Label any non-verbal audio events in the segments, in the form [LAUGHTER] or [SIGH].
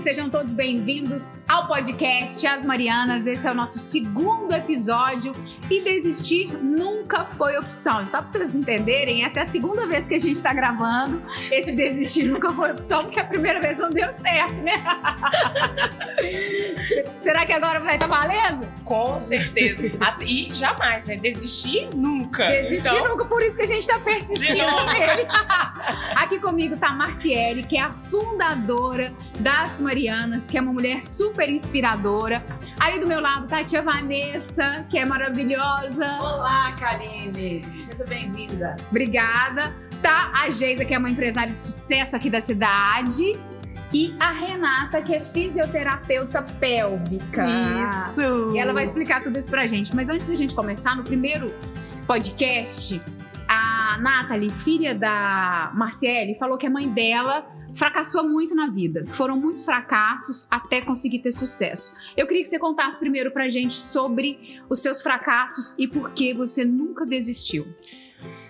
sejam todos bem-vindos ao podcast As Marianas. Esse é o nosso segundo episódio e desistir nunca foi opção. Só para vocês entenderem, essa é a segunda vez que a gente está gravando. Esse desistir nunca foi opção, porque a primeira vez não deu certo, né? [LAUGHS] Será que agora vai estar tá valendo? Com certeza. E jamais, né? Desistir nunca. Desistir então... nunca, por isso que a gente está persistindo nele. [LAUGHS] Aqui comigo tá a Marciele, que é a fundadora das Marianas, que é uma mulher super inspiradora. Aí do meu lado tá a tia Vanessa, que é maravilhosa. Olá, Karine. Muito bem-vinda. Obrigada. Tá a Geisa, que é uma empresária de sucesso aqui da cidade. E a Renata, que é fisioterapeuta pélvica. Isso! E ela vai explicar tudo isso pra gente. Mas antes da gente começar, no primeiro podcast, a Nathalie, filha da Marciele, falou que a mãe dela fracassou muito na vida. Foram muitos fracassos até conseguir ter sucesso. Eu queria que você contasse primeiro pra gente sobre os seus fracassos e por que você nunca desistiu.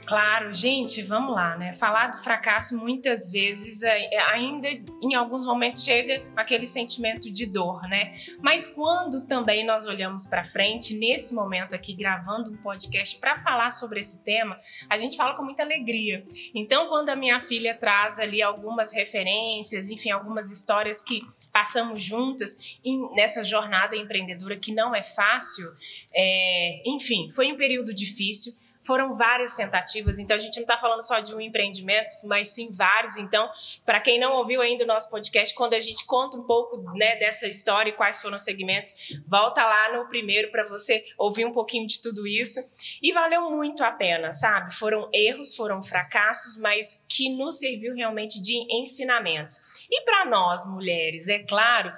Claro, gente, vamos lá, né? Falar do fracasso muitas vezes é, é, ainda em alguns momentos chega aquele sentimento de dor, né? Mas quando também nós olhamos para frente, nesse momento aqui gravando um podcast para falar sobre esse tema, a gente fala com muita alegria. Então, quando a minha filha traz ali algumas referências, enfim, algumas histórias que passamos juntas nessa jornada empreendedora que não é fácil, é, enfim, foi um período difícil foram várias tentativas, então a gente não está falando só de um empreendimento, mas sim vários. Então, para quem não ouviu ainda o nosso podcast, quando a gente conta um pouco né, dessa história e quais foram os segmentos, volta lá no primeiro para você ouvir um pouquinho de tudo isso. E valeu muito a pena, sabe? Foram erros, foram fracassos, mas que nos serviu realmente de ensinamentos. E para nós, mulheres, é claro,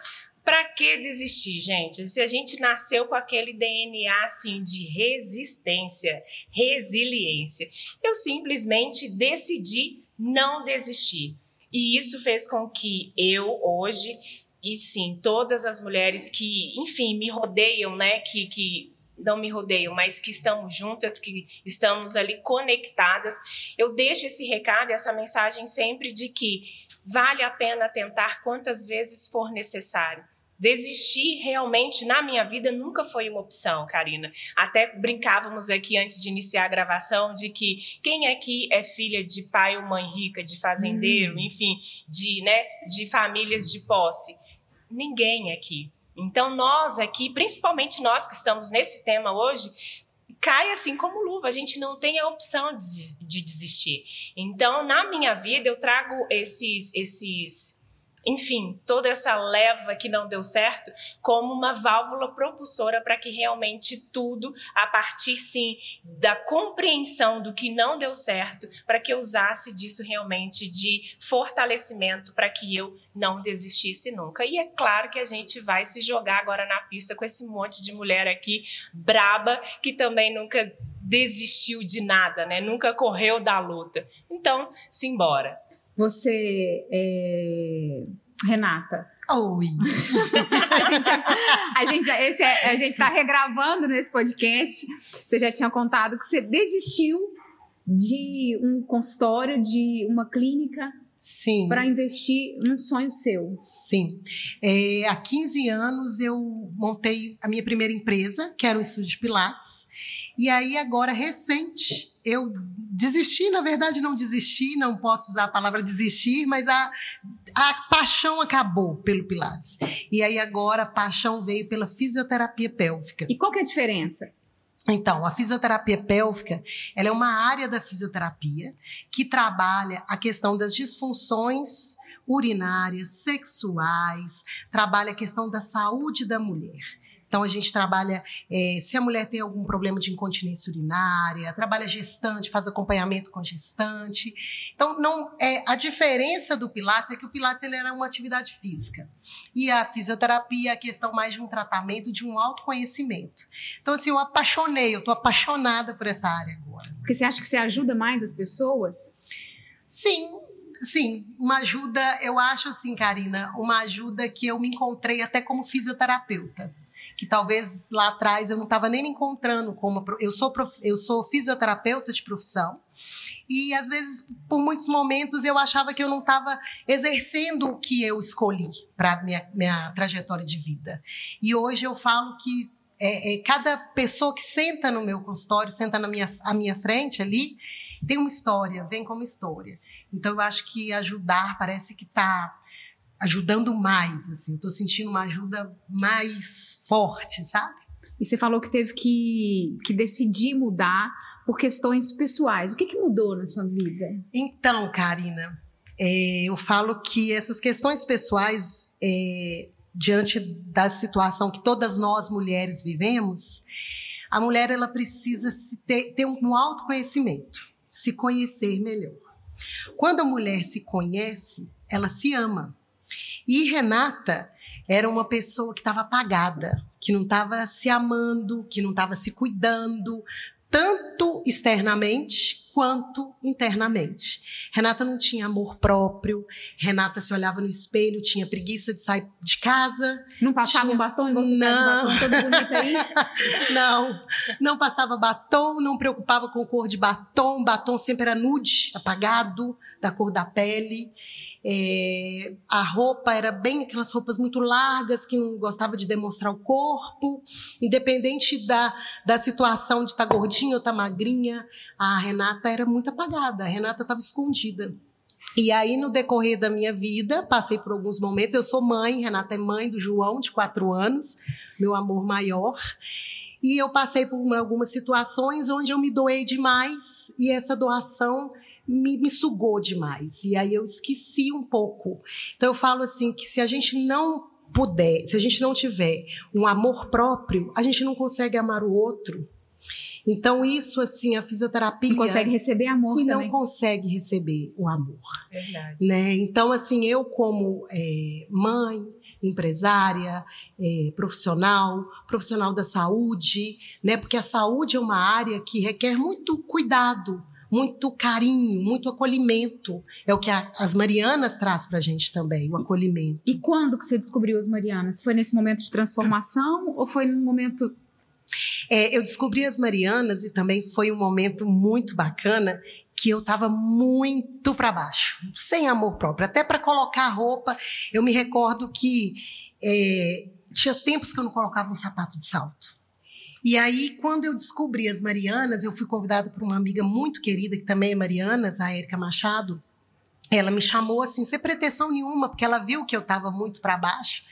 para que desistir, gente? Se a gente nasceu com aquele DNA assim de resistência, resiliência, eu simplesmente decidi não desistir. E isso fez com que eu hoje e sim, todas as mulheres que, enfim, me rodeiam, né, que, que não me rodeiam, mas que estamos juntas, que estamos ali conectadas, eu deixo esse recado, essa mensagem sempre de que vale a pena tentar quantas vezes for necessário Desistir realmente na minha vida nunca foi uma opção, Karina. Até brincávamos aqui antes de iniciar a gravação de que quem aqui é filha de pai ou mãe rica, de fazendeiro, hum. enfim, de, né, de famílias de posse. Ninguém aqui. Então nós aqui, principalmente nós que estamos nesse tema hoje, cai assim como luva. A gente não tem a opção de, de desistir. Então, na minha vida, eu trago esses esses enfim, toda essa leva que não deu certo, como uma válvula propulsora para que realmente tudo, a partir sim da compreensão do que não deu certo, para que eu usasse disso realmente de fortalecimento para que eu não desistisse nunca. E é claro que a gente vai se jogar agora na pista com esse monte de mulher aqui braba que também nunca desistiu de nada, né? Nunca correu da luta. Então, simbora. Você, é... Renata. Oi. [LAUGHS] a gente, a gente, esse é, a gente está regravando nesse podcast. Você já tinha contado que você desistiu de um consultório, de uma clínica Sim. Para investir num sonho seu. Sim. É, há 15 anos eu montei a minha primeira empresa, que era o Estúdio de Pilates. E aí, agora, recente, eu desisti, na verdade, não desisti, não posso usar a palavra desistir, mas a, a paixão acabou pelo Pilates. E aí, agora, a paixão veio pela fisioterapia pélvica. E qual que é a diferença? Então, a fisioterapia pélvica, ela é uma área da fisioterapia que trabalha a questão das disfunções urinárias, sexuais, trabalha a questão da saúde da mulher. Então, a gente trabalha, é, se a mulher tem algum problema de incontinência urinária, trabalha gestante, faz acompanhamento com gestante. Então, não é, a diferença do Pilates é que o Pilates ele era uma atividade física. E a fisioterapia é a questão mais de um tratamento, de um autoconhecimento. Então, assim, eu apaixonei, eu estou apaixonada por essa área agora. Porque você acha que você ajuda mais as pessoas? Sim, sim, uma ajuda, eu acho assim, Karina, uma ajuda que eu me encontrei até como fisioterapeuta. Que talvez lá atrás eu não estava nem me encontrando como eu sou prof, eu sou fisioterapeuta de profissão e às vezes por muitos momentos eu achava que eu não estava exercendo o que eu escolhi para minha minha trajetória de vida e hoje eu falo que é, é, cada pessoa que senta no meu consultório, senta na minha, à minha frente ali, tem uma história, vem como história. Então eu acho que ajudar parece que está ajudando mais, assim. Estou sentindo uma ajuda mais forte, sabe? E você falou que teve que, que decidir mudar por questões pessoais. O que, que mudou na sua vida? Então, Karina, é, eu falo que essas questões pessoais, é, diante da situação que todas nós mulheres vivemos, a mulher ela precisa se ter, ter um autoconhecimento, se conhecer melhor. Quando a mulher se conhece, ela se ama. E Renata era uma pessoa que estava apagada, que não estava se amando, que não estava se cuidando, tanto externamente quanto internamente. Renata não tinha amor próprio, Renata se olhava no espelho, tinha preguiça de sair de casa. Não passava tinha... um batom igual você não. batom todo aí? [LAUGHS] não, não passava batom, não preocupava com cor de batom, batom sempre era nude, apagado, da cor da pele. É, a roupa era bem aquelas roupas muito largas, que não gostava de demonstrar o corpo. Independente da, da situação de estar tá gordinha ou estar tá magrinha, a Renata era muito apagada, a Renata estava escondida. E aí, no decorrer da minha vida, passei por alguns momentos. Eu sou mãe, Renata é mãe do João, de quatro anos, meu amor maior. E eu passei por algumas situações onde eu me doei demais, e essa doação me, me sugou demais. E aí eu esqueci um pouco. Então eu falo assim que se a gente não puder, se a gente não tiver um amor próprio, a gente não consegue amar o outro. Então, isso, assim, a fisioterapia. Não consegue receber amor e também. não consegue receber o amor. Verdade. Né? Então, assim, eu, como é, mãe, empresária, é, profissional, profissional da saúde, né? Porque a saúde é uma área que requer muito cuidado muito carinho, muito acolhimento. É o que a, as Marianas traz para a gente também, o acolhimento. E quando que você descobriu as Marianas? Foi nesse momento de transformação ou foi num momento é, eu descobri as Marianas e também foi um momento muito bacana que eu estava muito para baixo, sem amor próprio. Até para colocar roupa, eu me recordo que é, tinha tempos que eu não colocava um sapato de salto. E aí, quando eu descobri as Marianas, eu fui convidada por uma amiga muito querida, que também é Marianas, a Érica Machado. Ela me chamou assim, sem pretensão nenhuma, porque ela viu que eu estava muito para baixo.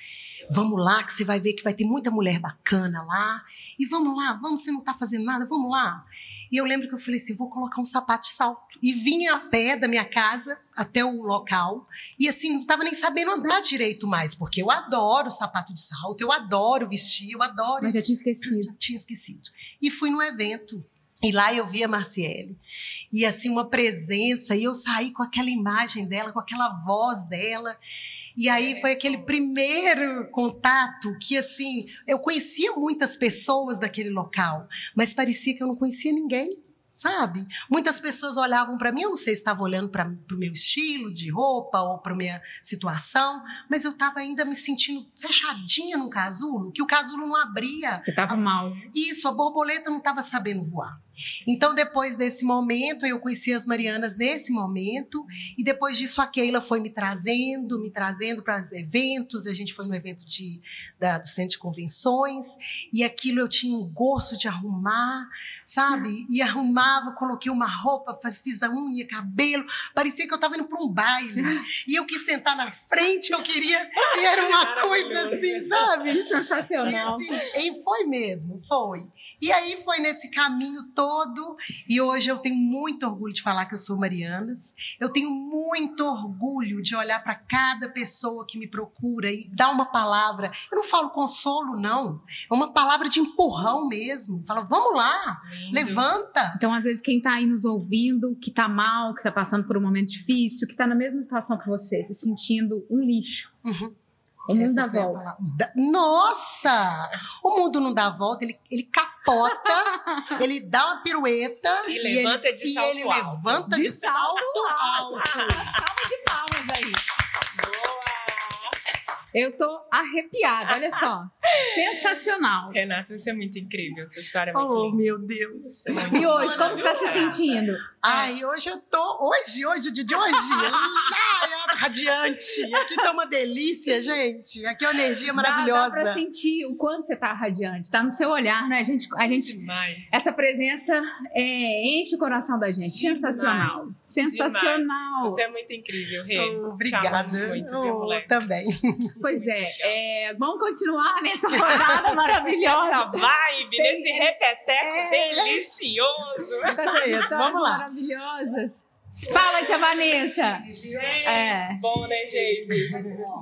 Vamos lá, que você vai ver que vai ter muita mulher bacana lá. E vamos lá, vamos, você não está fazendo nada, vamos lá. E eu lembro que eu falei assim: vou colocar um sapato de salto. E vinha a pé da minha casa até o local. E assim, não estava nem sabendo andar direito mais, porque eu adoro sapato de salto, eu adoro vestir, eu adoro. Mas já tinha esquecido. Já tinha esquecido. E fui no evento e lá eu vi a Marciele. E assim, uma presença. E eu saí com aquela imagem dela, com aquela voz dela. E aí foi aquele primeiro contato que, assim, eu conhecia muitas pessoas daquele local, mas parecia que eu não conhecia ninguém sabe? Muitas pessoas olhavam para mim, eu não sei se estava olhando para o meu estilo de roupa ou para minha situação, mas eu estava ainda me sentindo fechadinha no casulo, que o casulo não abria. Você estava mal. Isso, a borboleta não estava sabendo voar. Então, depois desse momento, eu conheci as Marianas nesse momento, e depois disso a Keila foi me trazendo, me trazendo para os eventos. A gente foi no evento de, da, do centro de convenções, e aquilo eu tinha um gosto de arrumar, sabe? E arrumava, coloquei uma roupa, fiz a unha, cabelo, parecia que eu estava indo para um baile. E eu quis sentar na frente, eu queria, e era uma coisa assim, sabe? Sensacional. E, assim, e foi mesmo, foi. E aí foi nesse caminho todo todo. E hoje eu tenho muito orgulho de falar que eu sou Marianas. Eu tenho muito orgulho de olhar para cada pessoa que me procura e dar uma palavra. Eu não falo consolo, não. É uma palavra de empurrão mesmo. Fala, vamos lá, Lindo. levanta. Então, às vezes, quem está aí nos ouvindo, que está mal, que está passando por um momento difícil, que está na mesma situação que você, se sentindo um lixo. Uhum. O mundo dá volta. Nossa! O mundo não dá volta, ele, ele capota, [LAUGHS] ele dá uma pirueta e, e levanta ele, de salto e ele alto. levanta de, de salto, alto. alto. Salva de palmas aí. Eu tô arrepiada, olha só. [LAUGHS] Sensacional. Renata, isso é muito incrível. Sua história é muito Oh, linda. meu Deus. E hoje, como você está se sentindo? Ai, hoje eu tô. Hoje, hoje, o dia de hoje. [LAUGHS] Ai, radiante. Aqui tá uma delícia, gente. Aqui é uma energia Dá, dá pra maravilhosa. sentir o quanto você tá radiante. Tá no seu olhar, né? A gente, a gente Demais. essa presença é, enche o coração da gente. Demais. Sensacional. Sensacional. Você é muito incrível, Rê. Oh, Obrigada. Te muito, Oh, moleque? também. Pois é, é, vamos continuar nessa [LAUGHS] rodada maravilhosa. Essa vibe, Tem- nesse repeteco É. delicioso. essas mesmo, histórias vamos lá. Maravilhosas. Fala, tia Vanessa. É. Bom, né, Geise?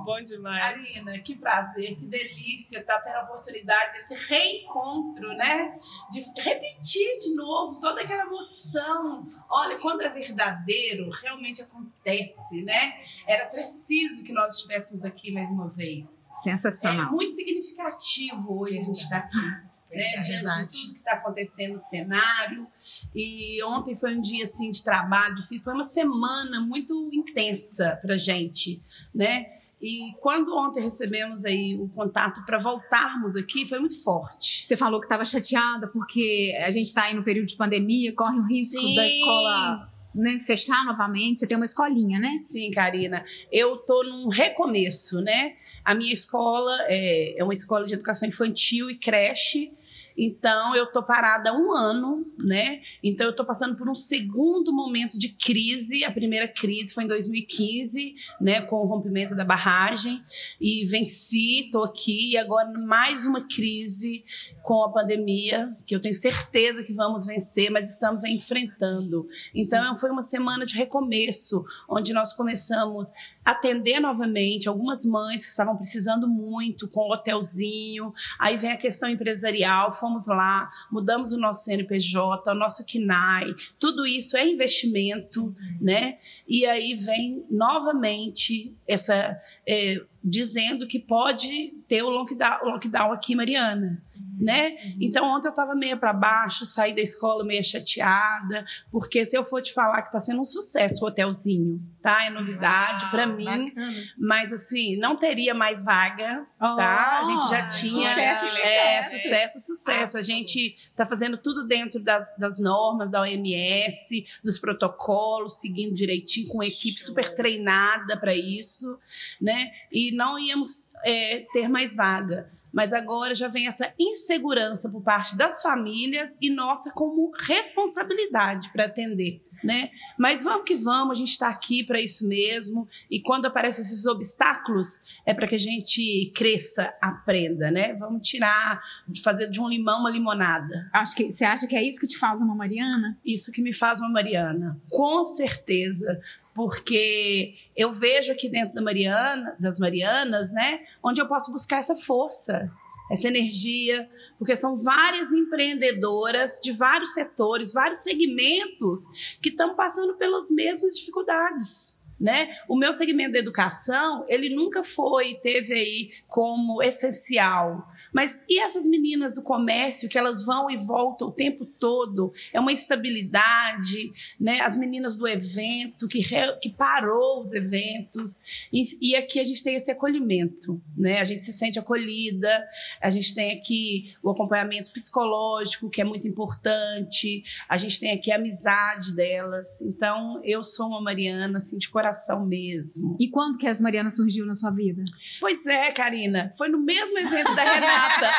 Bom demais. Karina, que prazer, que delícia estar tendo a oportunidade desse reencontro, né? De repetir de novo toda aquela emoção. Olha, quando é verdadeiro, realmente acontece, né? Era preciso que nós estivéssemos aqui mais uma vez. É Sensacional. muito significativo hoje a gente estar aqui. Né, diante Verdade. de tudo que está acontecendo no cenário. E ontem foi um dia assim de trabalho difícil, foi uma semana muito intensa para gente, né? E quando ontem recebemos aí o contato para voltarmos aqui, foi muito forte. Você falou que estava chateada porque a gente está aí no período de pandemia, corre o risco Sim. da escola né, fechar novamente. Você tem uma escolinha, né? Sim, Karina. Eu tô num recomeço, né? A minha escola é, é uma escola de educação infantil e creche. Então, eu tô parada há um ano, né? Então, eu tô passando por um segundo momento de crise. A primeira crise foi em 2015, né? Com o rompimento da barragem. E venci, tô aqui. E agora, mais uma crise com a pandemia, que eu tenho certeza que vamos vencer, mas estamos enfrentando. Então, foi uma semana de recomeço, onde nós começamos atender novamente algumas mães que estavam precisando muito, com hotelzinho. Aí vem a questão empresarial, fomos lá, mudamos o nosso CNPJ, o nosso KINAI, tudo isso é investimento, né? E aí vem novamente essa. é, dizendo que pode ter o lockdown, o lockdown aqui, Mariana. Né? Então ontem eu estava meio para baixo, saí da escola meio chateada, porque se eu for te falar que está sendo um sucesso o hotelzinho, tá? É novidade para mim, Bacana. mas assim, não teria mais vaga, tá? A gente já Oh, tinha. Sucesso, É, sucesso. sucesso, sucesso. A gente está fazendo tudo dentro das, das normas da OMS, dos protocolos, seguindo direitinho, com uma equipe super treinada para isso, né? E não íamos é, ter mais vaga. Mas agora já vem essa insegurança por parte das famílias e nossa como responsabilidade para atender. Né? Mas vamos que vamos, a gente está aqui para isso mesmo. E quando aparecem esses obstáculos, é para que a gente cresça, aprenda, né? Vamos tirar, fazer de um limão uma limonada. Acho que você acha que é isso que te faz uma Mariana? Isso que me faz uma Mariana, com certeza. Porque eu vejo aqui dentro da Mariana, das Marianas, né, onde eu posso buscar essa força, essa energia, porque são várias empreendedoras de vários setores, vários segmentos que estão passando pelas mesmas dificuldades. Né? O meu segmento da educação, ele nunca foi, teve aí como essencial. Mas e essas meninas do comércio que elas vão e voltam o tempo todo? É uma estabilidade, né? As meninas do evento que, re- que parou os eventos. E, e aqui a gente tem esse acolhimento, né? A gente se sente acolhida, a gente tem aqui o acompanhamento psicológico, que é muito importante, a gente tem aqui a amizade delas. Então, eu sou uma Mariana, assim, de coração mesmo. E quando que as Marianas surgiu na sua vida? Pois é, Karina, foi no mesmo evento da Renata.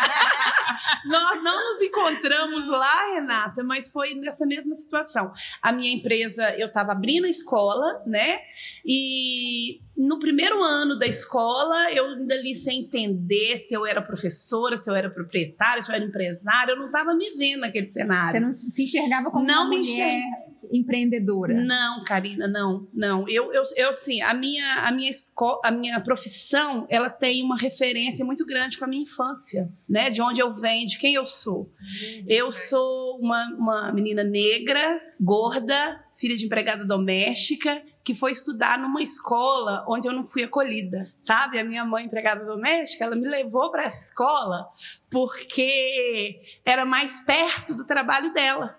[LAUGHS] Nós não nos encontramos lá, Renata, mas foi nessa mesma situação. A minha empresa, eu estava abrindo a escola, né? E no primeiro ano da escola, eu ainda ali sem entender se eu era professora, se eu era proprietária, se eu era empresária, eu não estava me vendo naquele cenário. Você não se enxergava como Não uma me mulher empreendedora? Não, Karina, não, não. Eu, eu, eu assim, a minha, a minha escola, a minha profissão, ela tem uma referência muito grande com a minha infância, né? De onde eu venho, de quem eu sou. Eu sou uma, uma menina negra, gorda, filha de empregada doméstica, que foi estudar numa escola onde eu não fui acolhida, sabe? A minha mãe, empregada doméstica, ela me levou para essa escola porque era mais perto do trabalho dela.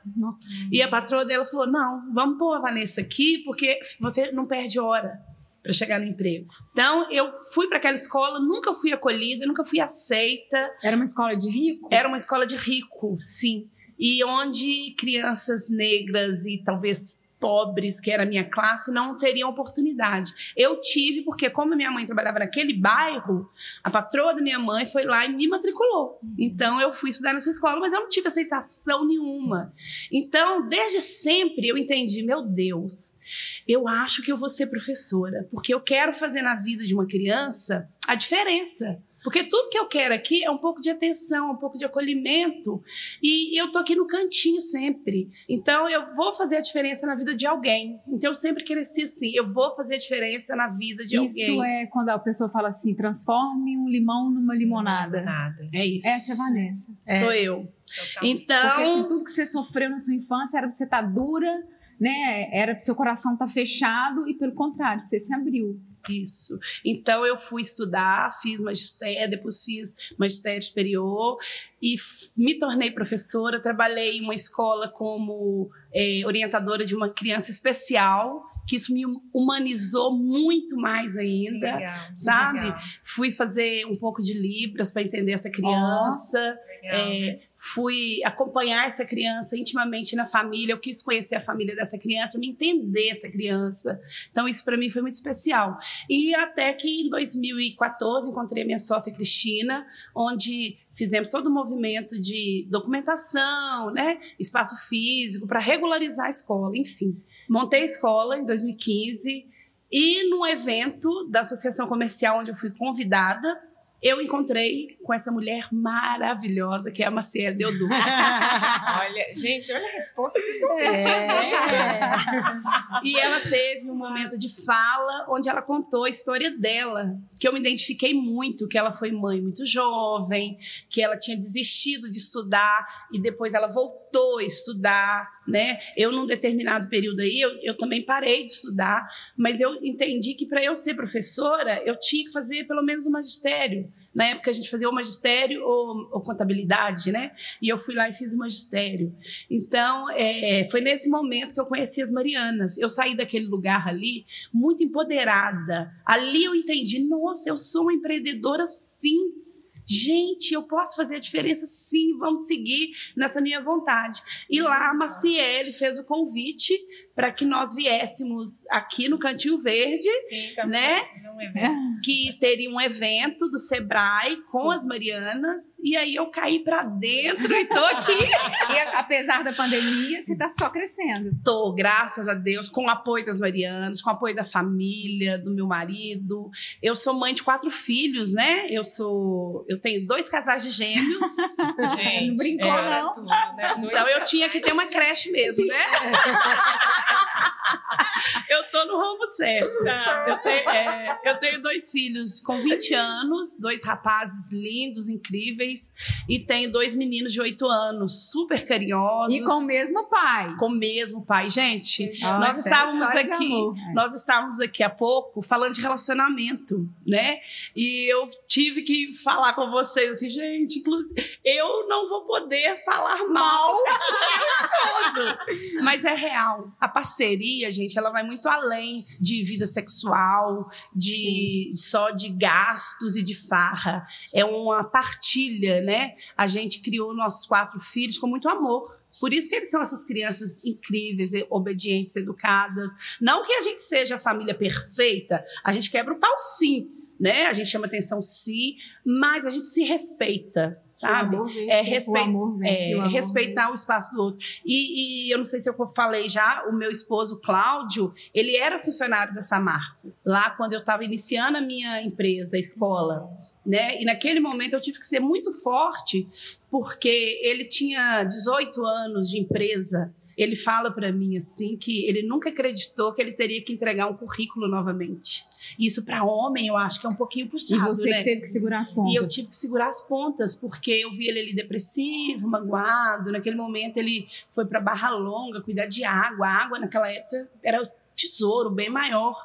E a patroa dela falou: não, vamos pôr a Vanessa aqui porque você não perde hora. para chegar no emprego. Então, eu fui para aquela escola, nunca fui acolhida, nunca fui aceita. Era uma escola de rico? Era uma escola de rico, sim. E onde crianças negras e talvez pobres, que era minha classe, não teriam oportunidade. Eu tive, porque como minha mãe trabalhava naquele bairro, a patroa da minha mãe foi lá e me matriculou. Então eu fui estudar nessa escola, mas eu não tive aceitação nenhuma. Então, desde sempre eu entendi, meu Deus, eu acho que eu vou ser professora, porque eu quero fazer na vida de uma criança a diferença. Porque tudo que eu quero aqui é um pouco de atenção, um pouco de acolhimento. E eu tô aqui no cantinho sempre. Então eu vou fazer a diferença na vida de alguém. Então eu sempre cresci assim, eu vou fazer a diferença na vida de isso alguém. Isso é quando a pessoa fala assim, transforme um limão numa limonada. Nada. É isso. Essa é a Vanessa. Sou é. eu. Totalmente. Então, Porque assim, tudo que você sofreu na sua infância era pra você estar dura, né? Era pro seu coração estar fechado e pelo contrário, você se abriu. Isso. Então eu fui estudar, fiz magistério, depois fiz magistério superior e me tornei professora. Trabalhei em uma escola como eh, orientadora de uma criança especial, que isso me humanizou muito mais ainda. legal, sabe? legal, Fui fazer um pouco de libras para entender essa criança. legal. É, fui acompanhar essa criança intimamente na família. Eu quis conhecer a família dessa criança, me entender essa criança. Então, isso para mim foi muito especial. E até que em 2014 encontrei a minha sócia Cristina, onde fizemos todo o movimento de documentação, né? espaço físico, para regularizar a escola, enfim. Montei a escola em 2015 e num evento da Associação Comercial, onde eu fui convidada, eu encontrei com essa mulher maravilhosa que é a Marciele Deodu. [LAUGHS] Olha, gente, olha a resposta, vocês estão sentindo. É. E ela teve um momento de fala onde ela contou a história dela, que eu me identifiquei muito, que ela foi mãe muito jovem, que ela tinha desistido de estudar e depois ela voltou a estudar, né? Eu num determinado período aí, eu, eu também parei de estudar, mas eu entendi que para eu ser professora, eu tinha que fazer pelo menos um magistério. Na época a gente fazia ou magistério ou, ou contabilidade, né? E eu fui lá e fiz o magistério. Então, é, foi nesse momento que eu conheci as Marianas. Eu saí daquele lugar ali muito empoderada. Ali eu entendi, nossa, eu sou uma empreendedora sim. Gente, eu posso fazer a diferença sim, vamos seguir nessa minha vontade. E lá a Maciele fez o convite para que nós viéssemos aqui no Cantinho Verde, Sim, Né? um evento. que teria um evento do Sebrae com as Marianas, e aí eu caí para dentro e tô aqui. [LAUGHS] E apesar da pandemia, você tá só crescendo. Tô, graças a Deus, com o apoio das Marianas, com o apoio da família, do meu marido. Eu sou mãe de quatro filhos, né? Eu sou, eu tenho dois casais de gêmeos. [LAUGHS] Gente, Não brincou, era não. tudo, né? Então eu tinha que ter uma creche mesmo, né? [LAUGHS] eu tô no rumo certo. Tá. Eu tenho, é, eu tenho dois filhos com 20 anos, dois rapazes lindos, incríveis, e tenho dois meninos de 8 anos, super carinhosos. E com o mesmo pai. Com o mesmo pai. Gente, Olha, nós é estávamos de aqui, nós estávamos aqui há pouco falando de relacionamento, né? E eu tive que falar com vocês assim, gente, inclusive, eu não vou poder falar mal [LAUGHS] do meu esposo. Mas é real. A parceria, gente, ela vai muito além de vida sexual, de só de gastos e de farra. É uma partilha, né? A gente criou nossos quatro filhos com muito amor. Por isso que eles são essas crianças incríveis, obedientes, educadas. Não que a gente seja a família perfeita, a gente quebra o pau sim, né? A gente chama atenção sim, mas a gente se respeita, sabe? O É, o respe- amor vence, É, o amor respeitar vence. o espaço do outro. E, e eu não sei se eu falei já, o meu esposo Cláudio, ele era funcionário da Samarco, lá quando eu estava iniciando a minha empresa, a escola. Né? E naquele momento eu tive que ser muito forte, porque ele tinha 18 anos de empresa. Ele fala para mim assim que ele nunca acreditou que ele teria que entregar um currículo novamente. Isso para homem eu acho que é um pouquinho E puxado, você né? teve que segurar as pontas. E eu tive que segurar as pontas, porque eu vi ele ali depressivo, magoado. Naquele momento ele foi para Barra Longa cuidar de água. A água naquela época era o tesouro bem maior.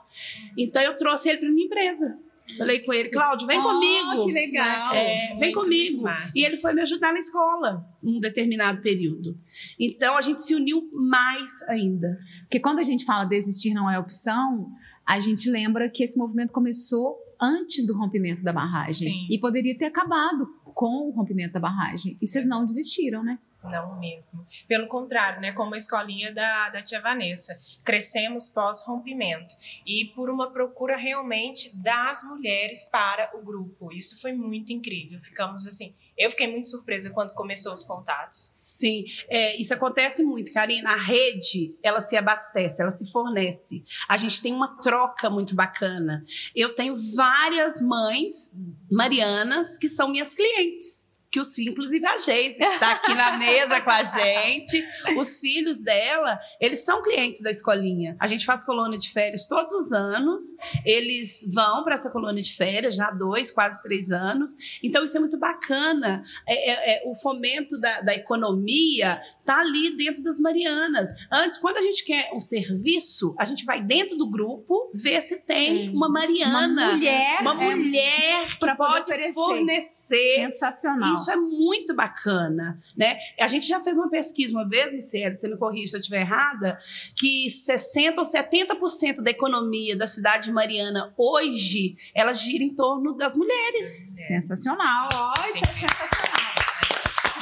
Então eu trouxe ele para minha empresa. Falei com ele, Cláudio, vem Oh, comigo. que legal. É, vem Muito, comigo. E ele foi me ajudar na escola, num determinado período. Então a gente se uniu mais ainda. Porque quando a gente fala desistir não é opção, a gente lembra que esse movimento começou antes do rompimento da barragem. Sim. E poderia ter acabado com o rompimento da barragem. E vocês não desistiram, né? Não mesmo. Pelo contrário, né? Como a escolinha da, da tia Vanessa. Crescemos pós-rompimento. E por uma procura realmente das mulheres para o grupo. Isso foi muito incrível. Ficamos assim. Eu fiquei muito surpresa quando começou os contatos. Sim, é, isso acontece muito, Karina. A rede, ela se abastece, ela se fornece. A gente tem uma troca muito bacana. Eu tenho várias mães marianas que são minhas clientes que os inclusive a Geise, que está aqui na mesa com a gente, os filhos dela, eles são clientes da escolinha. A gente faz colônia de férias todos os anos, eles vão para essa colônia de férias já há dois, quase três anos. Então isso é muito bacana. É, é, é, o fomento da, da economia está ali dentro das Marianas. Antes, quando a gente quer um serviço, a gente vai dentro do grupo ver se tem uma Mariana, Uma mulher, uma é, mulher que pra poder pode oferecer. fornecer sensacional. isso é muito bacana, né? A gente já fez uma pesquisa uma vez, Michele, você me corrija se eu estiver errada, que 60 ou 70% da economia da cidade de Mariana hoje, ela gira em torno das mulheres. Sensacional. Ó, isso é sensacional.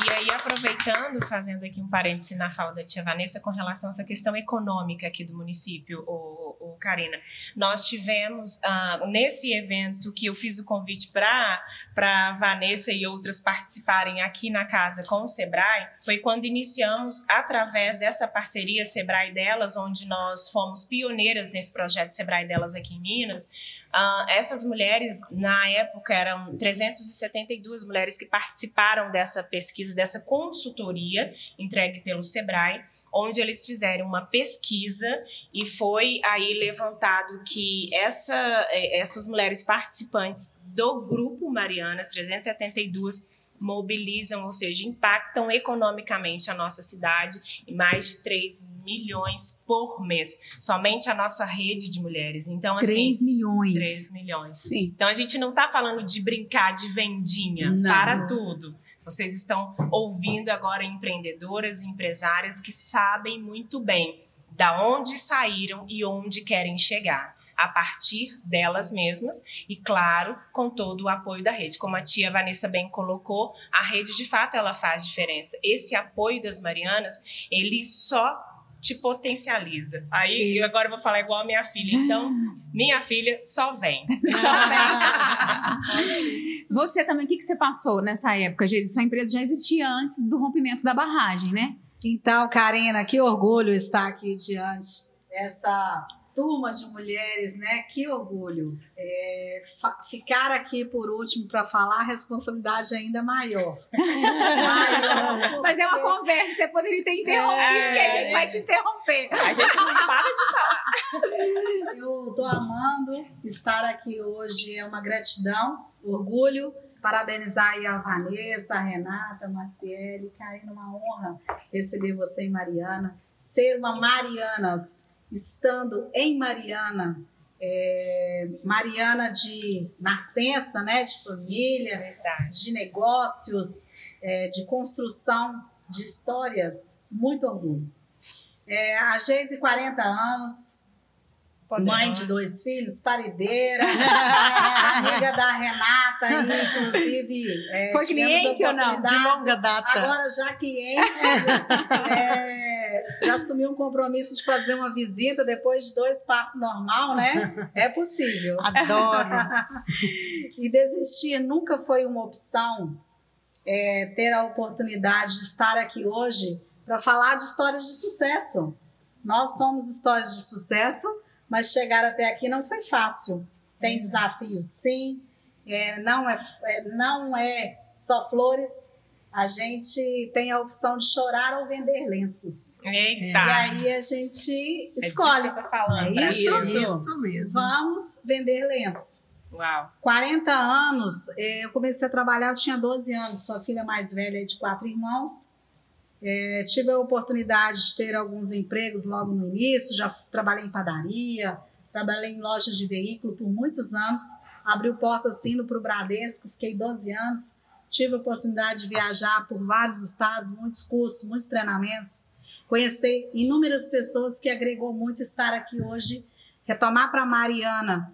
E aí, aproveitando, fazendo aqui um parêntese na fala da tia Vanessa com relação a essa questão econômica aqui do município, o, o Karina, nós tivemos ah, nesse evento que eu fiz o convite para para Vanessa e outras participarem aqui na casa com o Sebrae, foi quando iniciamos através dessa parceria Sebrae delas, onde nós fomos pioneiras nesse projeto Sebrae delas aqui em Minas. Ah, essas mulheres, na época, eram 372 mulheres que participaram dessa pesquisa, dessa consultoria entregue pelo Sebrae, onde eles fizeram uma pesquisa e foi aí levantado que essa, eh, essas mulheres participantes do grupo Marianas, 372, mobilizam, ou seja, impactam economicamente a nossa cidade em mais de 3 milhões por mês. Somente a nossa rede de mulheres. Então, assim. 3 milhões. 3 milhões. Sim. Então a gente não está falando de brincar de vendinha Não. para tudo. Vocês estão ouvindo agora empreendedoras e empresárias que sabem muito bem da onde saíram e onde querem chegar. A partir delas mesmas e, claro, com todo o apoio da rede. Como a tia Vanessa bem colocou, a rede de fato ela faz diferença. Esse apoio das Marianas, ele só te potencializa. Aí Sim. agora eu vou falar igual a minha filha. Então, minha filha só vem. [LAUGHS] [LAUGHS] Você também, o que, que você passou nessa época, Geise? Sua empresa já existia antes do rompimento da barragem, né? Então, Karina, que orgulho estar aqui diante desta turma de mulheres, né? Que orgulho. É, ficar aqui por último para falar, a responsabilidade é ainda maior. [LAUGHS] maior Mas é uma conversa, você poderia ter interrompido, porque a gente vai te interromper. A gente não para de Eu estou amando estar aqui hoje, é uma gratidão, orgulho. Parabenizar aí a Vanessa, a Renata, a Marciele, Karina, uma honra receber você em Mariana. Ser uma Marianas, estando em Mariana, é, Mariana de nascença, né, de família, verdade. de negócios, é, de construção de histórias, muito orgulho. É, a Geise, 40 anos, mãe de dois filhos, parideira, [LAUGHS] amiga da Renata, aí, inclusive. é, Foi cliente ou não? De longa data. Agora já cliente, [LAUGHS] é, já assumiu um compromisso de fazer uma visita depois de dois partos normal, né? É possível. Adoro. [LAUGHS] E desistir nunca foi uma opção. é, ter a oportunidade de estar aqui hoje para falar de histórias de sucesso. Nós somos histórias de sucesso, mas chegar até aqui não foi fácil. Tem desafios, sim. É, não, é, é, não é só flores. A gente tem a opção de chorar ou vender lenços. Eita! E aí a gente É disso escolhe. que eu tô falando. É pra isso? Isso mesmo. Vamos vender lenço. Uau. 40 anos, eh, eu comecei a trabalhar, eu tinha 12 anos, sua filha mais velha é de quatro irmãos. Eh, tive a oportunidade de ter alguns empregos logo no início, já trabalhei em padaria, trabalhei em lojas de veículo por muitos anos, abri o porta-sino para o Bradesco, fiquei 12 anos, tive a oportunidade de viajar por vários estados, muitos cursos, muitos treinamentos, conhecer inúmeras pessoas que agregou muito estar aqui hoje retomar para Mariana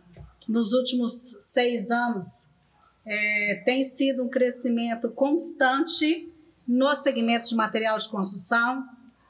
nos últimos seis anos é, tem sido um crescimento constante no segmento de material de construção.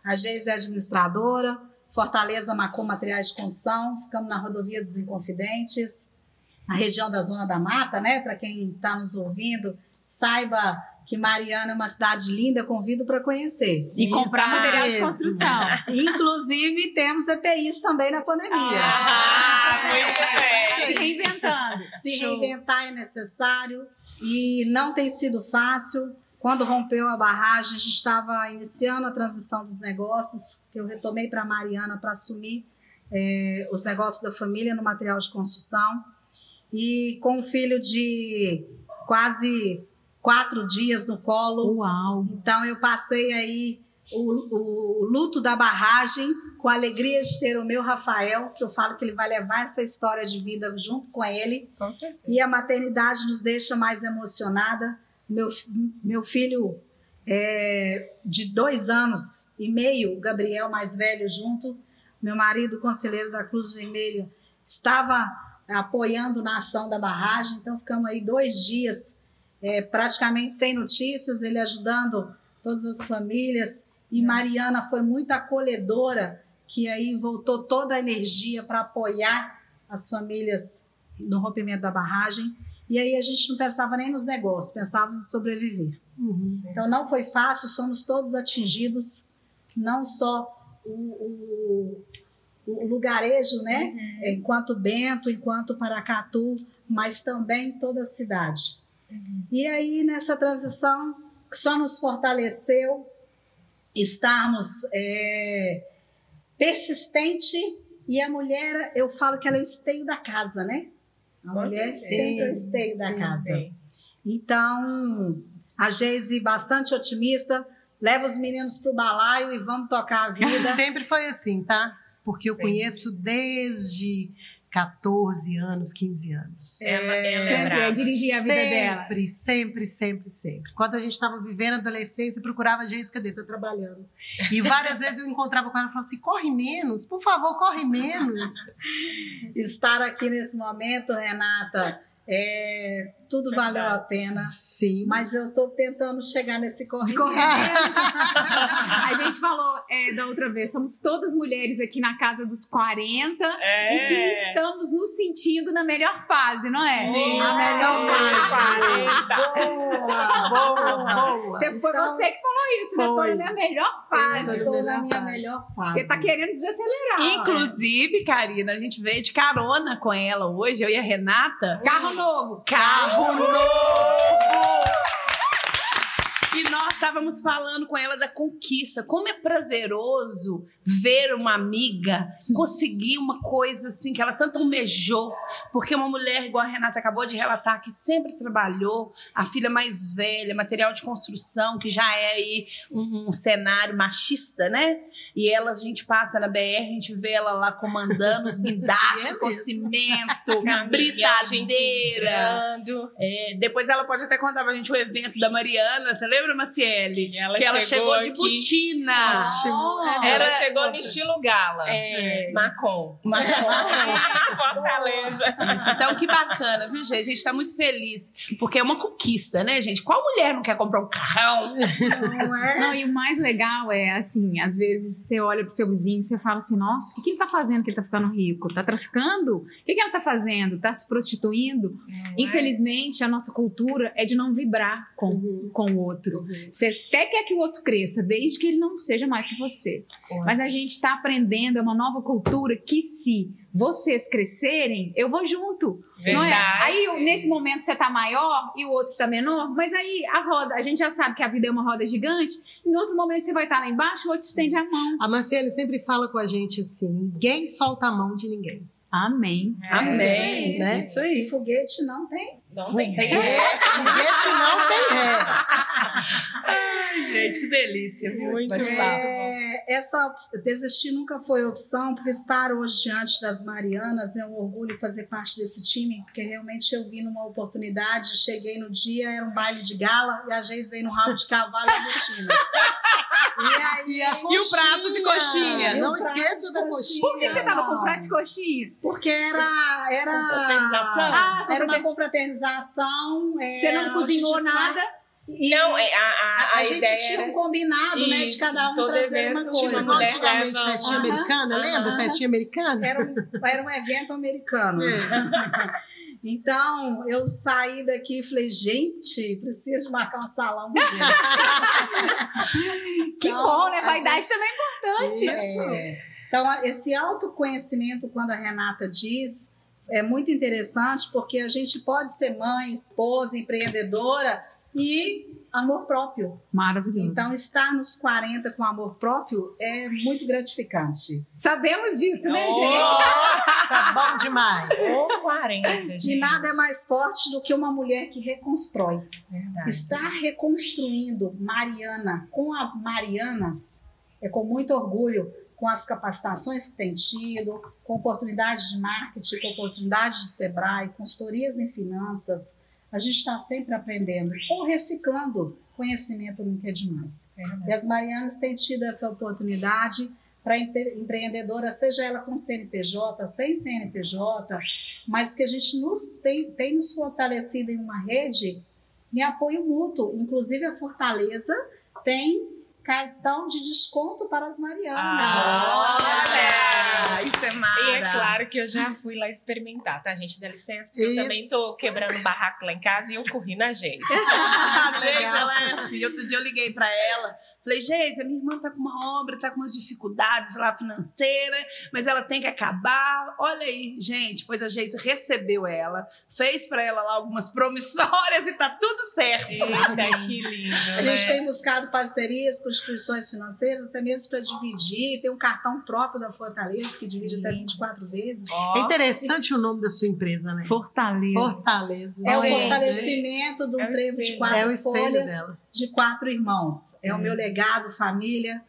A Geis é administradora, Fortaleza Macom Materiais de Construção, ficamos na rodovia dos Inconfidentes, na região da Zona da Mata, né? Para quem está nos ouvindo, saiba que Mariana é uma cidade linda, convido para conhecer. E comprar material de construção. [LAUGHS] Inclusive, temos EPIs também na pandemia. Ah, muito bem. Se reinventando. Se reinventar é necessário e não tem sido fácil. Quando rompeu a barragem, a gente estava iniciando a transição dos negócios, que eu retomei para a Mariana para assumir é, os negócios da família no material de construção. E com um filho de quase quatro dias no colo. Uau! Então eu passei aí o, o, luto da barragem com a alegria de ter o meu Rafael, que eu falo que ele vai levar essa história de vida junto com ele. Com certeza. E a maternidade nos deixa mais emocionada. Meu, meu filho é, de dois anos e meio, o Gabriel mais velho junto, meu marido conselheiro da Cruz Vermelha, estava apoiando na ação da barragem, então ficamos aí dois dias é, praticamente sem notícias, ele ajudando todas as famílias. E Mariana foi muito acolhedora, que aí voltou toda a energia para apoiar as famílias no rompimento da barragem. E aí a gente não pensava nem nos negócios, pensávamos em sobreviver. Uhum. Então não foi fácil, somos todos atingidos, não só o, o, o lugarejo, né? Enquanto Bento, enquanto Paracatu, mas também toda a cidade. E aí, nessa transição, só nos fortaleceu estarmos é, persistente e a mulher, eu falo que ela é o esteio da casa, né? A mulher sempre é o esteio da Sim, casa. sim. Então, a Geise, bastante otimista, leva os meninos para o balaio e vamos tocar a vida. [LAUGHS] Sempre foi assim, tá? Porque eu Sempre. conheço desde 14 anos, 15 anos. Ela, ela é Sempre é dirigir a vida dela. Sempre, sempre, sempre, sempre. Quando a gente estava vivendo a adolescência, eu procurava a Geis, cadê? Tá trabalhando. E várias vezes eu encontrava com ela e falava assim: corre menos, por favor, corre menos. Estar aqui nesse momento, Renata, é, tudo valeu a pena. Sim. Mas eu estou tentando chegar nesse menos. [LAUGHS] A gente falou é, da outra vez, somos todas mulheres aqui na casa dos 40 É. e que estamos nos sentindo na melhor fase, não é? Sim, A melhor sim, fase. 40. Boa, boa, boa. Você, foi Então, você que falou isso, né? Foi. na minha melhor Eu fase. estou na minha melhor fase. Porque tá querendo desacelerar. Inclusive, Karina, a gente veio de carona com ela hoje, eu e a Renata. Carro novo. Carro novo! E nós estávamos falando com ela da conquista. Como é prazeroso ver uma amiga conseguir uma coisa assim que ela tanto almejou. Porque uma mulher, igual a Renata acabou de relatar, que sempre trabalhou, a filha mais velha, material de construção, que já é aí um, um cenário machista, né? E ela, a gente passa na BR, a gente vê ela lá comandando os [LAUGHS] guindastes É com cimento, [LAUGHS] Caminhão, britadeira. É, depois ela pode até contar pra gente o evento da Mariana. Você lembra, Maciele? E ela que ela chegou chegou de botina. Oh, Ela chegou no estilo gala. É. Macon. [LAUGHS] Fortaleza. Isso, Então, que bacana, viu, gente? A gente tá muito feliz. Porque é uma conquista, né, gente? Qual mulher não quer comprar um carrão? Não é? Não, e o mais legal é, assim, às vezes você olha pro seu vizinho e você fala assim, nossa, o que, que ele tá fazendo que ele tá ficando rico? Tá traficando? O que, que ela tá fazendo? Tá se prostituindo? Infelizmente, a nossa cultura é de não vibrar com, com o outro. Você até quer que o outro cresça, desde que ele não seja mais que você. Mas a gente tá aprendendo, é uma nova cultura que se vocês crescerem, eu vou junto. Não é? Aí, nesse momento, você tá maior e o outro tá menor, mas aí a roda, a gente já sabe que a vida é uma roda gigante, em outro momento você vai estar lá embaixo, o outro estende a mão. A Marcele sempre fala com a gente assim: ninguém solta a mão de ninguém. Amém. Amém. né? Isso E aí. foguete não tem. Não tem Tem- ré. Foguete não tem ré. gente, que delícia. viu, esse Muito bate-papo. É, essa desistir nunca foi opção, porque estar hoje diante das Marianas é um orgulho fazer parte desse time, porque realmente eu vi numa oportunidade, cheguei no dia, era um baile de gala, e a Geis veio no rabo de cavalo e a botina. E aí, E o prato de coxinha. E o Não esqueça da coxinha. Por que você tava com prato de coxinha? Porque era. era Confraternização? Ah, Era uma confrater- confraternização. é, Você não cozinhou nada? E Não, é, a, a, a, a, gente ideia tinha um combinado, né? De Isso, cada um trazer uma coisa. mulher antigamente, leva- festinha Aham, americana, lembra? Festinha americana? Era um, era um evento americano. [LAUGHS] Então, eu saí daqui e falei, gente, preciso marcar um salão de gente. Que Então, bom, né? Vaidade gente- também é importante. É. Então, esse autoconhecimento, quando a Renata diz, é muito interessante, porque a gente pode ser mãe, esposa, empreendedora e amor próprio. Maravilhoso. Então, estar nos 40 com amor próprio é muito gratificante. Sabemos disso, né, Oh! gente? Nossa, [LAUGHS] bom demais. Ou 40, gente. E nada é mais forte do que uma mulher que reconstrói. Verdade. Estar reconstruindo Mariana com as Marianas é com muito orgulho, com as capacitações que tem tido, com oportunidades de marketing, com oportunidades de Sebrae, consultorias em finanças. A gente está sempre aprendendo ou reciclando. Conhecimento nunca é demais. Verdade. E as Marianas têm tido essa oportunidade para empreendedora, seja ela com CNPJ, sem CNPJ, mas que a gente nos, tem, tem nos fortalecido em uma rede em apoio mútuo. Inclusive, a Fortaleza tem cartão de desconto para as Marianas. Ah, Olha! Isso é E mara. é claro que eu já fui lá experimentar, tá, gente? Dá licença, porque eu também tô Isso. quebrando barraco lá em casa e eu corri na Geis. [LAUGHS] A Geise, ela é assim. Outro dia eu liguei pra ela, falei, Geise, a minha irmã tá com uma obra, tá com umas dificuldades lá financeiras, mas ela tem que acabar. Olha aí, gente, pois a Geise recebeu ela, fez pra ela lá algumas promissórias e tá tudo certo. Eita, que [LAUGHS] lindo, A gente né? tem buscado parcerias com instituições financeiras, até mesmo para dividir. Tem um cartão próprio da Fortaleza, que divide até 24 vezes. Ó, É interessante o nome da sua empresa, né? Fortaleza. Fortaleza. É o fortalecimento do É o trevo de quatro É o espelho folhas dela. de quatro irmãos. É, o meu legado, família.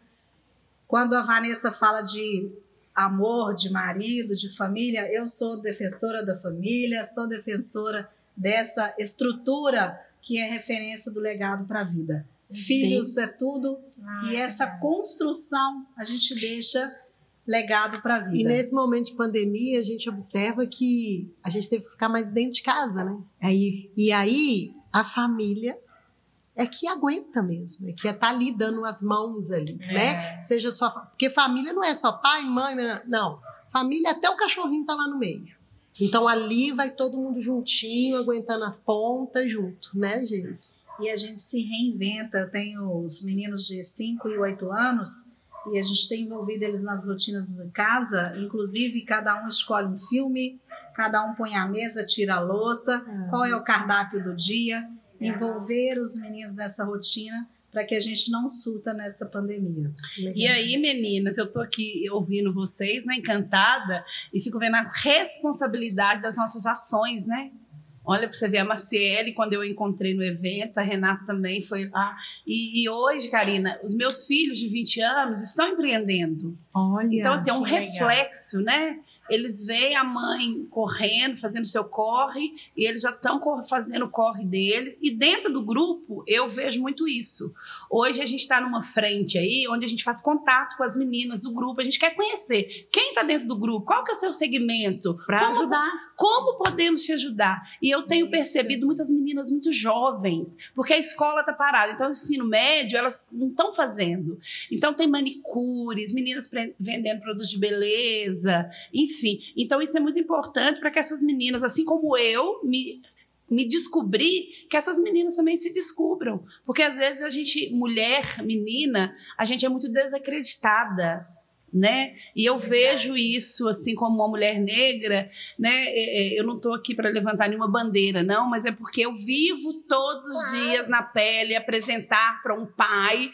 Quando a Vanessa fala de amor, de marido, de família, eu sou defensora da família, sou defensora dessa estrutura que é referência do legado para a vida. Filhos é tudo Ah, e essa verdade. construção a gente deixa legado para a vida. E nesse momento de pandemia, a gente observa que a gente teve que ficar mais dentro de casa, né? Aí, E aí, a família é que aguenta mesmo, é que tá ali dando as mãos ali, É. né? Seja sua. Porque família não é só pai, mãe, não. Família, até o cachorrinho tá lá no meio. Então ali vai todo mundo juntinho, aguentando as pontas junto, né, gente? E a gente se reinventa. Eu tenho os meninos de 5 e 8 anos e a gente tem envolvido eles nas rotinas da casa, inclusive cada um escolhe um filme, cada um põe a mesa, tira a louça, qual é o cardápio do dia, envolver os meninos nessa rotina para que a gente não surta nessa pandemia. E aí, meninas, eu tô aqui ouvindo vocês, né, encantada, e fico vendo a responsabilidade das nossas ações, né? Olha para você ver a Marciele, quando eu encontrei no evento, a Renata também foi lá. E, e hoje, Karina, os meus filhos de 20 anos estão empreendendo. olha. Então, assim, é um legal. reflexo, né? Eles veem a mãe correndo, fazendo seu corre, e eles já estão fazendo o corre deles. E dentro do grupo, eu vejo muito isso. Hoje a gente está numa frente aí, onde a gente faz contato com as meninas do grupo. A gente quer conhecer quem está dentro do grupo, qual que é o seu segmento, como ajudar. como podemos te ajudar? E eu tenho Isso. percebido muitas meninas muito jovens, porque a escola está parada. Então, o ensino médio, elas não estão fazendo. Então, tem manicures, meninas vendendo produtos de beleza, enfim. Então, isso é muito importante para que essas meninas, assim como eu, me me descobrir que essas meninas também se descubram. Porque às vezes a gente, mulher, menina, a gente é muito desacreditada. Né? E eu vejo isso assim como uma mulher negra, né? É, é, Eu não estou aqui para levantar nenhuma bandeira, não, mas é porque eu vivo todos os dias na pele apresentar para um pai.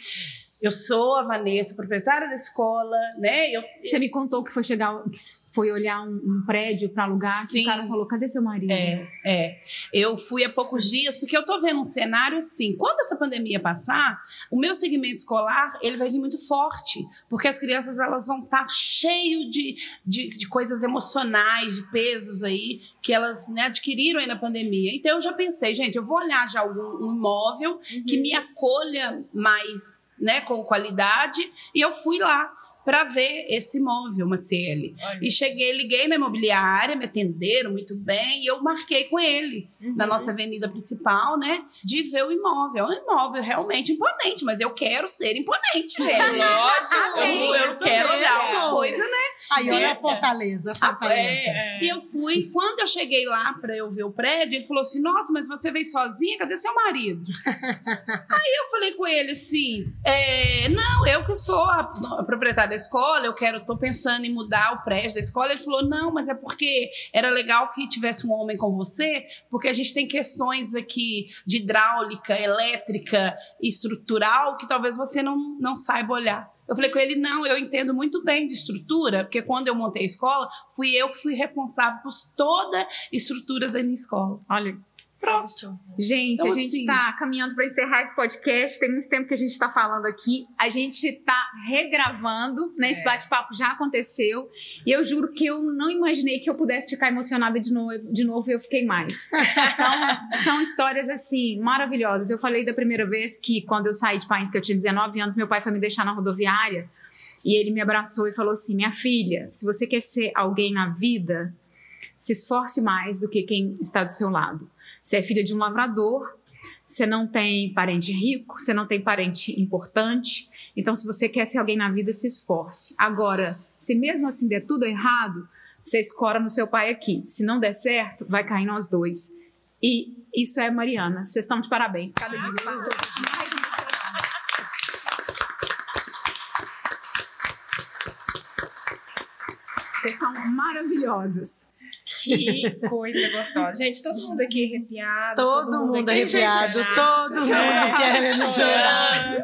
Eu sou a Vanessa, proprietária da escola, né? Eu, Você me contou que foi chegar, que foi olhar um, um prédio para alugar, que Sim. o cara falou: cadê seu marido? É, é. Eu fui há poucos dias, porque eu tô vendo um cenário assim. Quando essa pandemia passar, o meu segmento escolar ele vai vir muito forte, porque as crianças elas vão estar cheio de, de, de coisas emocionais, de pesos aí que elas né, adquiriram aí na pandemia. Então eu já pensei, gente, eu vou olhar já algum um imóvel que me acolha mais, né, com qualidade, e eu fui lá para ver esse imóvel, Maciele. Olha. E cheguei, liguei na imobiliária, me atenderam muito bem, e eu marquei com ele na nossa avenida principal, né? De ver o imóvel. É um imóvel realmente imponente, mas eu quero ser imponente, [LAUGHS] gente. Lógico, eu, eu quero mesmo. olhar uma coisa, né? Aí, olha É. a Fortaleza, a Ah, Fortaleza. é. E eu fui, quando eu cheguei lá pra eu ver o prédio, ele falou assim: Nossa, mas você veio sozinha? Cadê seu marido? [LAUGHS] Aí eu falei com ele assim: é, Não, eu que sou a, a proprietária da escola, eu quero, tô pensando em mudar o prédio da escola. Ele falou: Não, mas é porque era legal que tivesse um homem com você, porque a gente tem questões aqui de hidráulica, elétrica estrutural que talvez você não, não saiba olhar. Eu falei com ele, não, eu entendo muito bem de estrutura, porque quando eu montei a escola, fui eu que fui responsável por toda a estrutura da minha escola. Olha, Pronto. Gente, Então, a gente assim- está caminhando para encerrar esse podcast. Tem muito tempo que a gente está falando aqui. A gente está regravando, né? Esse É. bate-papo já aconteceu. E eu juro que eu não imaginei que eu pudesse ficar emocionada de novo, de novo e eu fiquei mais. [LAUGHS] São, são histórias, assim, maravilhosas. Eu falei da primeira vez que, quando eu saí de país, que eu tinha 19 anos, meu pai foi me deixar na rodoviária. E ele me abraçou e falou assim: Minha filha, se você quer ser alguém na vida, se esforce mais do que quem está do seu lado. Você é filha de um lavrador, você não tem parente rico, você não tem parente importante. Então, se você quer ser alguém na vida, se esforce. Agora, se mesmo assim der tudo errado, você escora no seu pai aqui. Se não der certo, vai cair nós dois. E isso é Mariana. Vocês estão de parabéns. Cada dia que passa, mais. Vocês são maravilhosas. Que coisa gostosa. Gente, todo mundo aqui arrepiado. Todo mundo aqui arrepiado, todo mundo querendo chorar.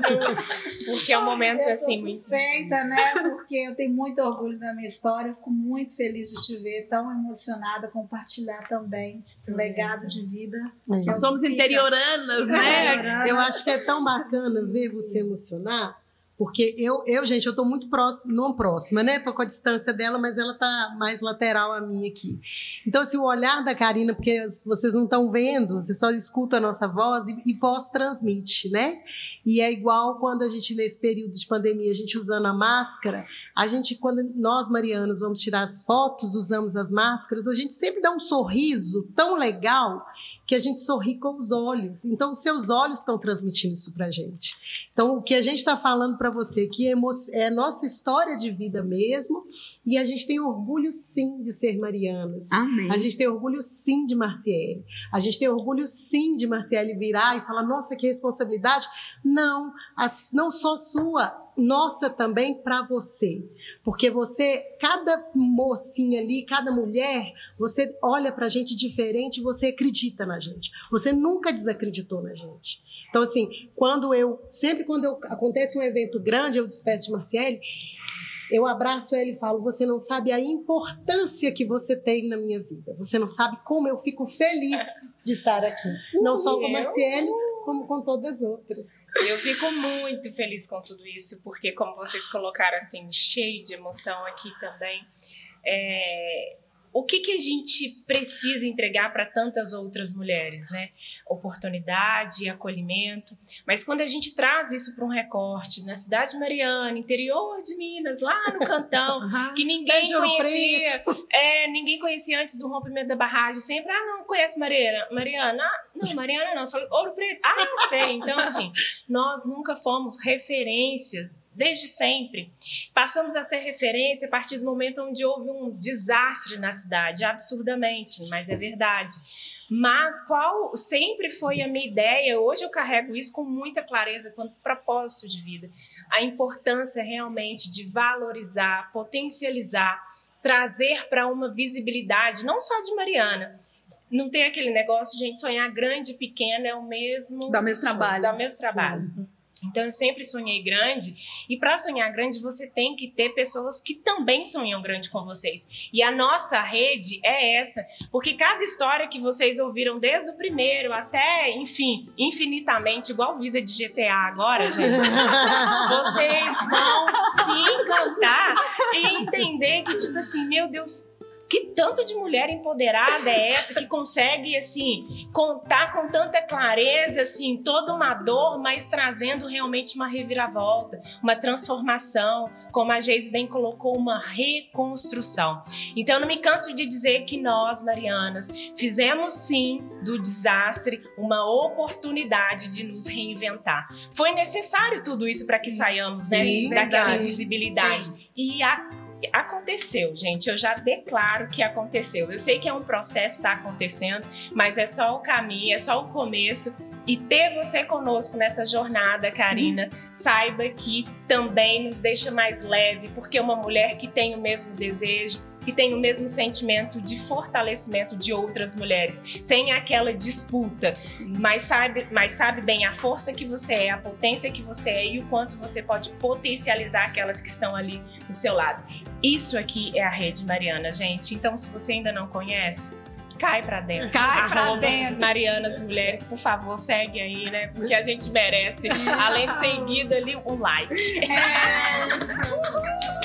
Porque é um momento eu assim sou muito. suspeita, né? Porque eu tenho muito orgulho da minha história. Eu fico muito feliz de te ver tão emocionada, compartilhar também o legado de vida. que é Nós somos interioranas, né? Interioranas. Eu acho que é tão bacana ver você emocionar, porque eu, eu gente, eu tô muito próxima, não próxima, né? Tô com a distância dela, mas ela tá mais lateral a mim aqui. Então, assim, o olhar da Karina, porque vocês não estão vendo, vocês só escutam a nossa voz e, e voz transmite, né? E é igual quando a gente, nesse período de pandemia, a gente usando a máscara, a gente, quando nós, marianas, vamos tirar as fotos, usamos as máscaras, a gente sempre dá um sorriso tão legal que a gente sorri com os olhos. Então, os seus olhos estão transmitindo isso pra gente. Então, o que a gente está falando para você aqui é, nossa história de vida mesmo, e a gente tem orgulho sim de ser marianas. Amém. A gente tem orgulho sim de Marciele. A gente tem orgulho sim de Marciele virar e falar: nossa, que responsabilidade. Não, as- não só sua, nossa também para você. Porque você, cada mocinha ali, cada mulher, você olha para a gente diferente e você acredita na gente. Você nunca desacreditou na gente. Então, assim, quando eu, sempre quando eu, acontece um evento grande, eu despeço de Marciele, eu abraço ela e falo: Você não sabe a importância que você tem na minha vida. Você não sabe como eu fico feliz de estar aqui. Não só com a Eu? Marciele, como com todas as outras. Eu fico muito feliz com tudo isso, porque, como vocês colocaram assim, cheio de emoção aqui também. é, O que, que a gente precisa entregar para tantas outras mulheres, né? Oportunidade, acolhimento. Mas quando a gente traz isso para um recorte na cidade de Mariana, interior de Minas, lá no cantão, [LAUGHS] que ninguém conhecia, é, ninguém conhecia antes do rompimento da barragem. Sempre, ah, não conhece Mariana. Mariana, ah, não, Mariana não. Eu falei, Ouro Preto, ah, não sei. Então, assim, nós nunca fomos referências desde sempre. Passamos a ser referência a partir do momento onde houve um desastre na cidade, absurdamente, mas é verdade. Mas qual sempre foi a minha ideia, hoje eu carrego isso com muita clareza quanto propósito de vida, a importância realmente de valorizar, potencializar, trazer para uma visibilidade, não só de Mariana, não tem aquele negócio gente sonhar grande e pequeno, é o mesmo Dá o mesmo trabalho. Dá o mesmo trabalho. Então eu sempre sonhei grande e para sonhar grande você tem que ter pessoas que também sonham grande com vocês. E a nossa rede é essa, porque cada história que vocês ouviram desde o primeiro até, enfim, infinitamente igual vida de GTA agora, gente. [LAUGHS] vocês vão se encantar e entender que tipo assim, meu Deus, que tanto de mulher empoderada é essa que consegue assim contar com tanta clareza assim toda uma dor, mas trazendo realmente uma reviravolta, uma transformação, como a Geis bem colocou, uma reconstrução. Então eu não me canso de dizer que nós, Marianas, fizemos sim do desastre uma oportunidade de nos reinventar. Foi necessário tudo isso para que saiamos né, Sim, daquela verdade. invisibilidade. Sim. E a Aconteceu, gente. Eu já declaro que aconteceu. Eu sei que é um processo está acontecendo, mas é só o caminho, é só o começo. E ter você conosco nessa jornada, Karina, saiba que também nos deixa mais leve, porque uma mulher que tem o mesmo desejo, que tem o mesmo sentimento de fortalecimento de outras mulheres, sem aquela disputa, mas sabe, mas sabe bem a força que você é, a potência que você é e o quanto você pode potencializar aquelas que estão ali do seu lado. Isso aqui é a Rede Mariana, gente. Então, se você ainda não conhece, cai pra dentro. Cai pra Arroba dentro. Marianas Mulheres, por favor, segue aí, né? Porque a gente merece, além de seguido [LAUGHS] ali, um like. É,